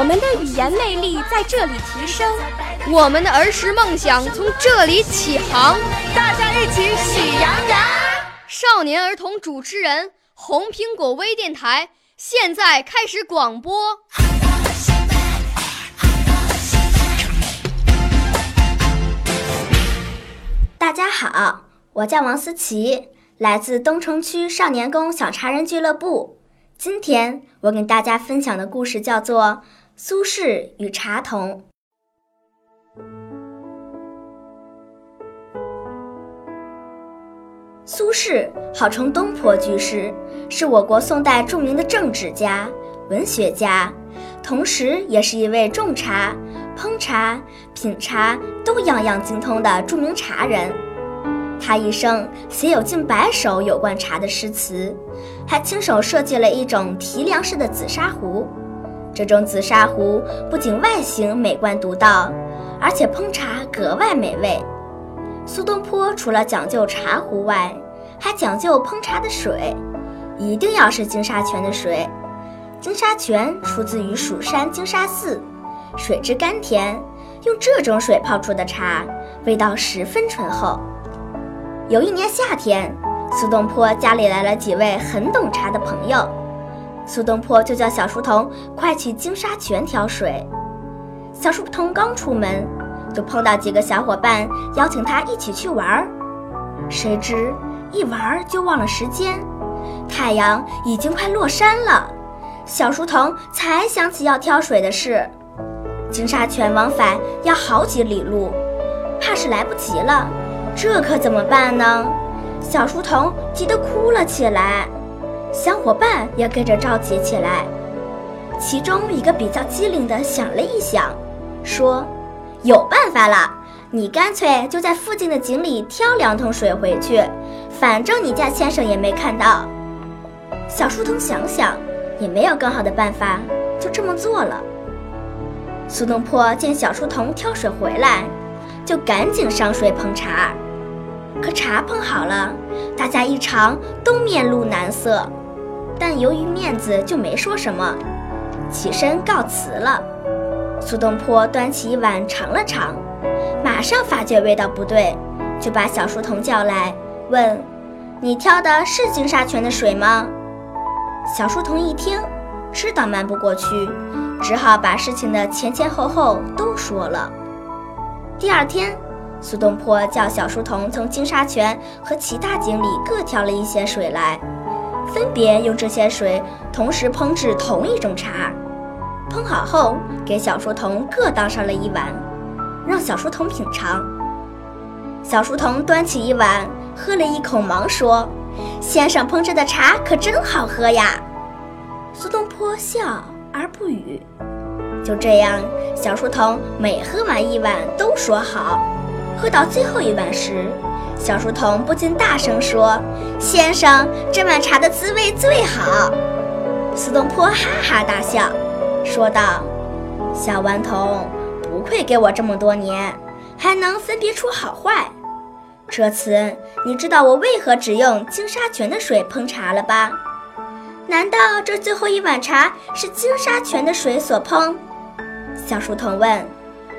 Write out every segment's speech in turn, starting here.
我们的语言魅力在这里提升，我们的儿时梦想从这里起航。大家一起喜羊羊。少年儿童主持人，红苹果微电台现在开始广播。大家好，我叫王思琪，来自东城区少年宫小茶人俱乐部。今天我跟大家分享的故事叫做《苏轼与茶童》。苏轼号称东坡居士，是我国宋代著名的政治家、文学家，同时也是一位种茶、烹茶、品茶都样样精通的著名茶人。他一生写有近百首有关茶的诗词，还亲手设计了一种提梁式的紫砂壶。这种紫砂壶不仅外形美观独到，而且烹茶格外美味。苏东坡除了讲究茶壶外，还讲究烹茶的水，一定要是金沙泉的水。金沙泉出自于蜀山金沙寺，水质甘甜，用这种水泡出的茶，味道十分醇厚。有一年夏天，苏东坡家里来了几位很懂茶的朋友，苏东坡就叫小书童快去金沙泉挑水。小书童刚出门，就碰到几个小伙伴邀请他一起去玩儿，谁知一玩就忘了时间，太阳已经快落山了，小书童才想起要挑水的事。金沙泉往返要好几里路，怕是来不及了。这可怎么办呢？小书童急得哭了起来，小伙伴也跟着着急起来。其中一个比较机灵的想了一想，说：“有办法了，你干脆就在附近的井里挑两桶水回去，反正你家先生也没看到。”小书童想想，也没有更好的办法，就这么做了。苏东坡见小书童挑水回来，就赶紧上水烹茶。可茶烹好了，大家一尝都面露难色，但由于面子就没说什么，起身告辞了。苏东坡端起一碗尝了尝，马上发觉味道不对，就把小书童叫来问：“你挑的是金沙泉的水吗？”小书童一听，知道瞒不过去，只好把事情的前前后后都说了。第二天。苏东坡叫小书童从金沙泉和其他井里各挑了一些水来，分别用这些水同时烹制同一种茶。烹好后，给小书童各倒上了一碗，让小书童品尝。小书童端起一碗，喝了一口，忙说：“先生烹制的茶可真好喝呀！”苏东坡笑而不语。就这样，小书童每喝完一碗都说好。喝到最后一碗时，小书童不禁大声说：“先生，这碗茶的滋味最好。”苏东坡哈哈大笑，说道：“小顽童，不愧给我这么多年，还能分别出好坏。这次你知道我为何只用金沙泉的水烹茶了吧？难道这最后一碗茶是金沙泉的水所烹？”小书童问：“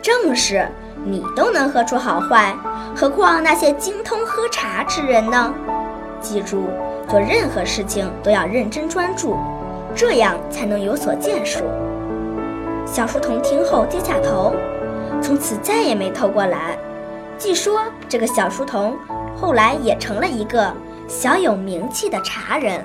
正是。”你都能喝出好坏，何况那些精通喝茶之人呢？记住，做任何事情都要认真专注，这样才能有所建树。小书童听后低下头，从此再也没偷过懒。据说这个小书童后来也成了一个小有名气的茶人。